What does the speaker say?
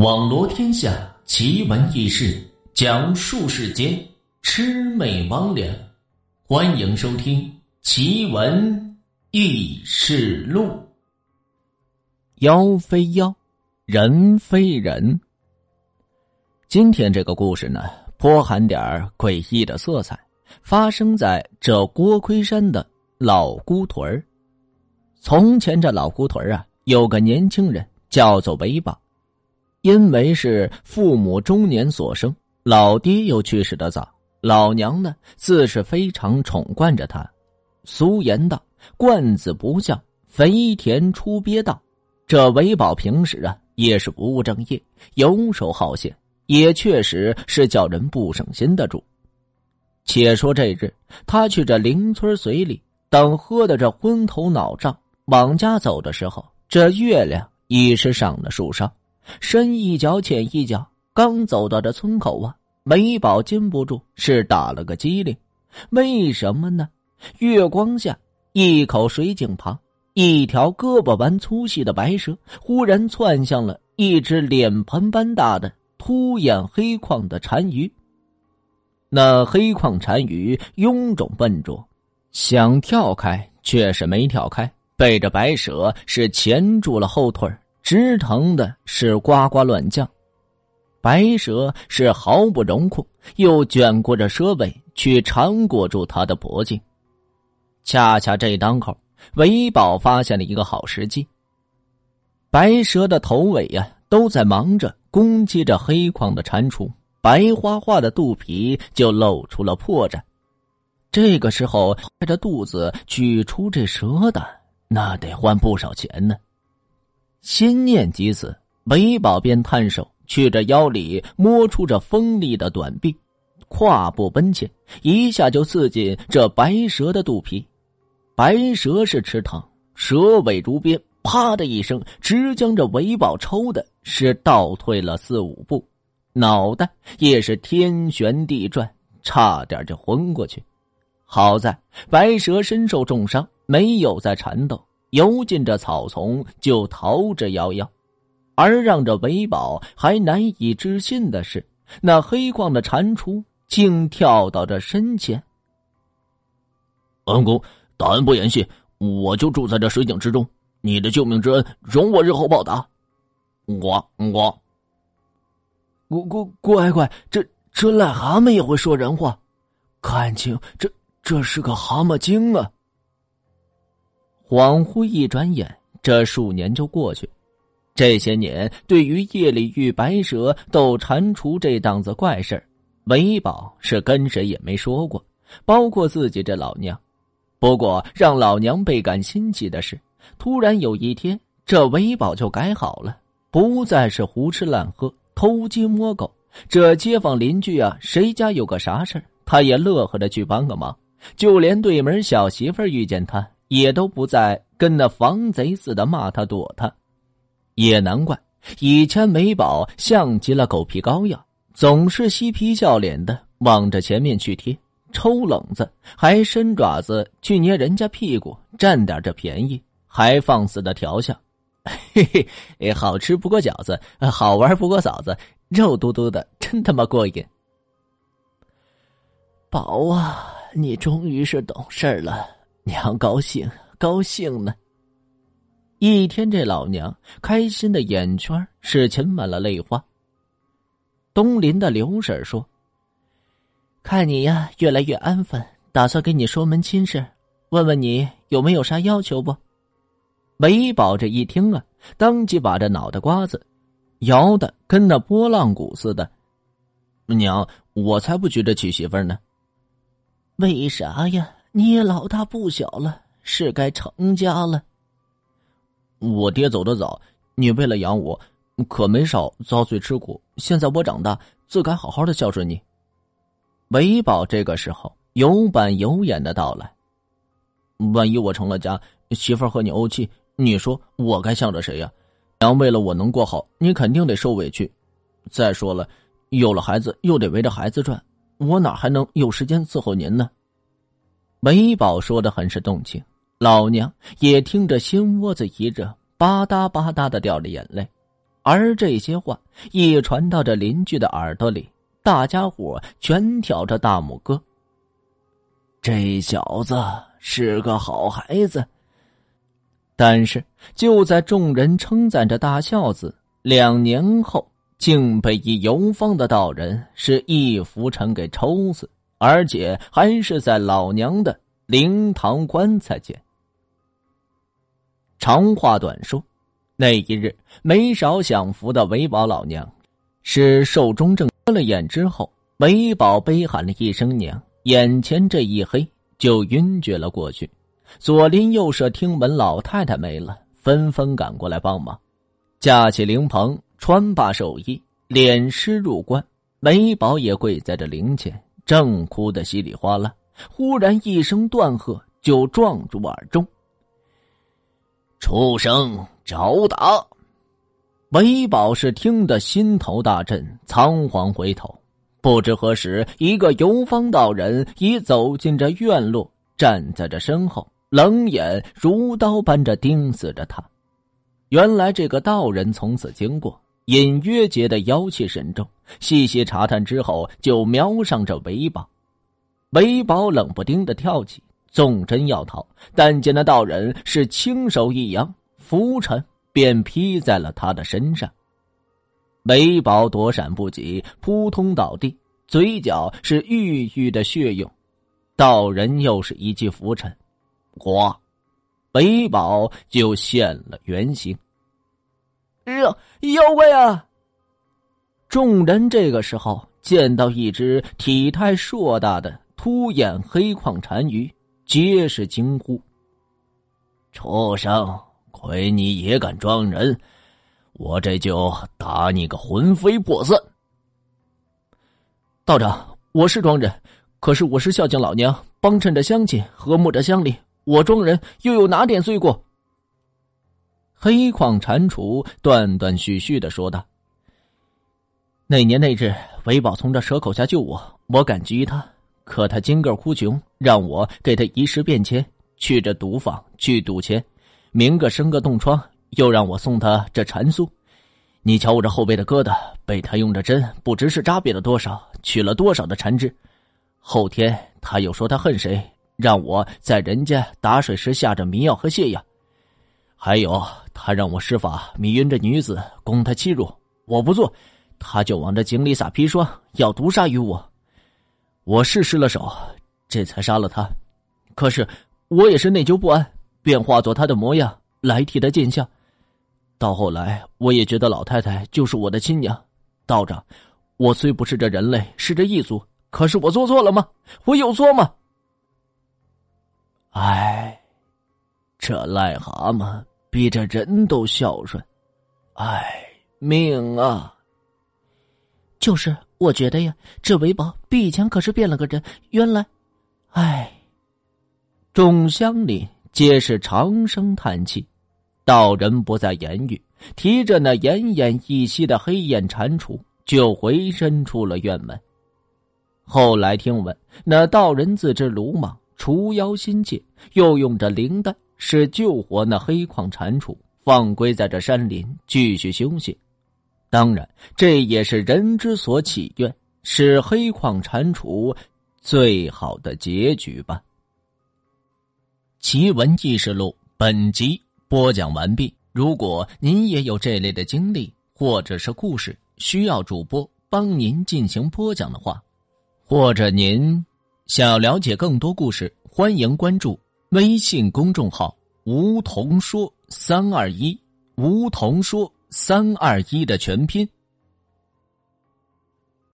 网罗天下奇闻异事，讲述世间魑魅魍魉。欢迎收听《奇闻异事录》。妖非妖，人非人。今天这个故事呢，颇含点诡异的色彩，发生在这锅盔山的老姑屯儿。从前这老姑屯儿啊，有个年轻人叫做韦宝。因为是父母中年所生，老爹又去世的早，老娘呢自是非常宠惯着他。俗言道：“惯子不孝，肥田出鳖道。”这韦宝平时啊也是不务正业，游手好闲，也确实是叫人不省心的主。且说这日，他去这邻村随礼，等喝的这昏头脑胀，往家走的时候，这月亮已是上了树梢。深一脚浅一脚，刚走到这村口啊，梅宝禁不住是打了个激灵。为什么呢？月光下，一口水井旁，一条胳膊般粗细的白蛇忽然窜向了一只脸盆般大的凸眼黑框的单鱼。那黑框单鱼臃肿笨拙，想跳开却是没跳开，被这白蛇是钳住了后腿直疼的是呱呱乱叫，白蛇是毫不容控，又卷过着蛇尾去缠裹住他的脖颈。恰恰这当口，韦宝发现了一个好时机。白蛇的头尾呀，都在忙着攻击着黑框的蟾蜍，白花花的肚皮就露出了破绽。这个时候，拍着肚子取出这蛇胆，那得换不少钱呢。心念及此，韦宝便探手去这腰里摸出这锋利的短臂，跨步奔前，一下就刺进这白蛇的肚皮。白蛇是吃疼，蛇尾如鞭，啪的一声，直将这韦宝抽的是倒退了四五步，脑袋也是天旋地转，差点就昏过去。好在白蛇身受重伤，没有再缠斗。游进这草丛就逃之夭夭，而让这韦宝还难以置信的是，那黑矿的蟾蜍竟跳到这身前。恩公，大恩不言谢，我就住在这水井之中，你的救命之恩，容我日后报答。我我，乖乖乖乖，这这癞蛤蟆也会说人话，感情这这是个蛤蟆精啊！恍惚一转眼，这数年就过去。这些年，对于夜里遇白蛇斗蟾蜍这档子怪事韦宝是跟谁也没说过，包括自己这老娘。不过，让老娘倍感新奇的是，突然有一天，这韦宝就改好了，不再是胡吃懒喝、偷鸡摸狗。这街坊邻居啊，谁家有个啥事他也乐呵着去帮个忙。就连对门小媳妇遇见他。也都不再跟那防贼似的骂他躲他，也难怪以前美宝像极了狗皮膏药，总是嬉皮笑脸的往着前面去贴，抽冷子还伸爪子去捏人家屁股占点这便宜，还放肆的调笑，嘿嘿，好吃不过饺子，好玩不过嫂子，肉嘟嘟的真他妈过瘾。宝啊，你终于是懂事了。娘高兴，高兴呢。一天，这老娘开心的眼圈是噙满了泪花。东林的刘婶说：“看你呀，越来越安分，打算给你说门亲事，问问你有没有啥要求不？”韦宝这一听啊，当即把这脑袋瓜子摇的跟那拨浪鼓似的。娘，我才不急着娶媳妇呢。为啥呀？你也老大不小了，是该成家了。我爹走得早，你为了养我，可没少遭罪吃苦。现在我长大，自该好好的孝顺你。韦宝这个时候有板有眼的到来。万一我成了家，媳妇和你怄气，你说我该向着谁呀？娘为了我能过好，你肯定得受委屈。再说了，有了孩子又得围着孩子转，我哪还能有时间伺候您呢？梅宝说的很是动情，老娘也听着心窝子一热，吧嗒吧嗒的掉着眼泪。而这些话一传到这邻居的耳朵里，大家伙全挑着大拇哥。这小子是个好孩子。但是就在众人称赞着大孝子，两年后竟被一游方的道人是一拂尘给抽死，而且还是在老娘的灵堂棺材前。长话短说，那一日没少享福的韦宝老娘，是寿终正合了眼之后，韦宝悲喊了一声娘，眼前这一黑就晕厥了过去。左邻右舍听闻老太太没了，纷纷赶过来帮忙，架起灵棚，穿罢寿衣，敛尸入棺。韦宝也跪在这灵前，正哭得稀里哗啦，忽然一声断喝，就撞入耳中。畜生，找打！韦宝是听得心头大震，仓皇回头，不知何时，一个游方道人已走进这院落，站在这身后，冷眼如刀般着盯死着他。原来这个道人从此经过，隐约觉得妖气甚重，细细查探之后，就瞄上这韦宝。韦宝冷不丁的跳起。纵身要逃，但见那道人是轻手一扬，拂尘便劈在了他的身上。韦宝躲闪不及，扑通倒地，嘴角是郁郁的血涌。道人又是一记拂尘，哗，韦宝就现了原形。妖妖怪啊！众人这个时候见到一只体态硕大的凸眼黑矿单鱼。皆是惊呼：“畜生，亏你也敢装人！我这就打你个魂飞魄散！”道长，我是装人，可是我是孝敬老娘，帮衬着乡亲，和睦着乡里。我装人又有哪点罪过？黑矿蟾蜍断断续续的说道：“那年那日，韦宝从这蛇口下救我，我感激于他。”可他金个哭穷，让我给他一时变迁，去这赌坊去赌钱，明个生个冻疮，又让我送他这蟾酥。你瞧我这后背的疙瘩，被他用着针，不知是扎瘪了多少，取了多少的残肢。后天他又说他恨谁，让我在人家打水时下着迷药和泻药。还有他让我施法迷晕这女子，供他欺辱，我不做，他就往这井里撒砒霜，要毒杀于我。我是失了手，这才杀了他。可是我也是内疚不安，便化作他的模样来替他见相。到后来，我也觉得老太太就是我的亲娘。道长，我虽不是这人类，是这异族，可是我做错了吗？我有错吗？唉，这癞蛤蟆比这人都孝顺。唉，命啊！就是。我觉得呀，这韦宝比以前可是变了个人。原来，唉，众乡里皆是长声叹气。道人不再言语，提着那奄奄一息的黑眼蟾蜍，就回身出了院门。后来听闻，那道人自知鲁莽，除妖心切，又用着灵丹，是救活那黑矿蟾蜍，放归在这山林，继续休息。当然，这也是人之所祈愿，是黑矿蟾蜍最好的结局吧。奇闻异事录本集播讲完毕。如果您也有这类的经历或者是故事，需要主播帮您进行播讲的话，或者您想要了解更多故事，欢迎关注微信公众号“梧桐说三二一”，梧桐说。三二一的全拼。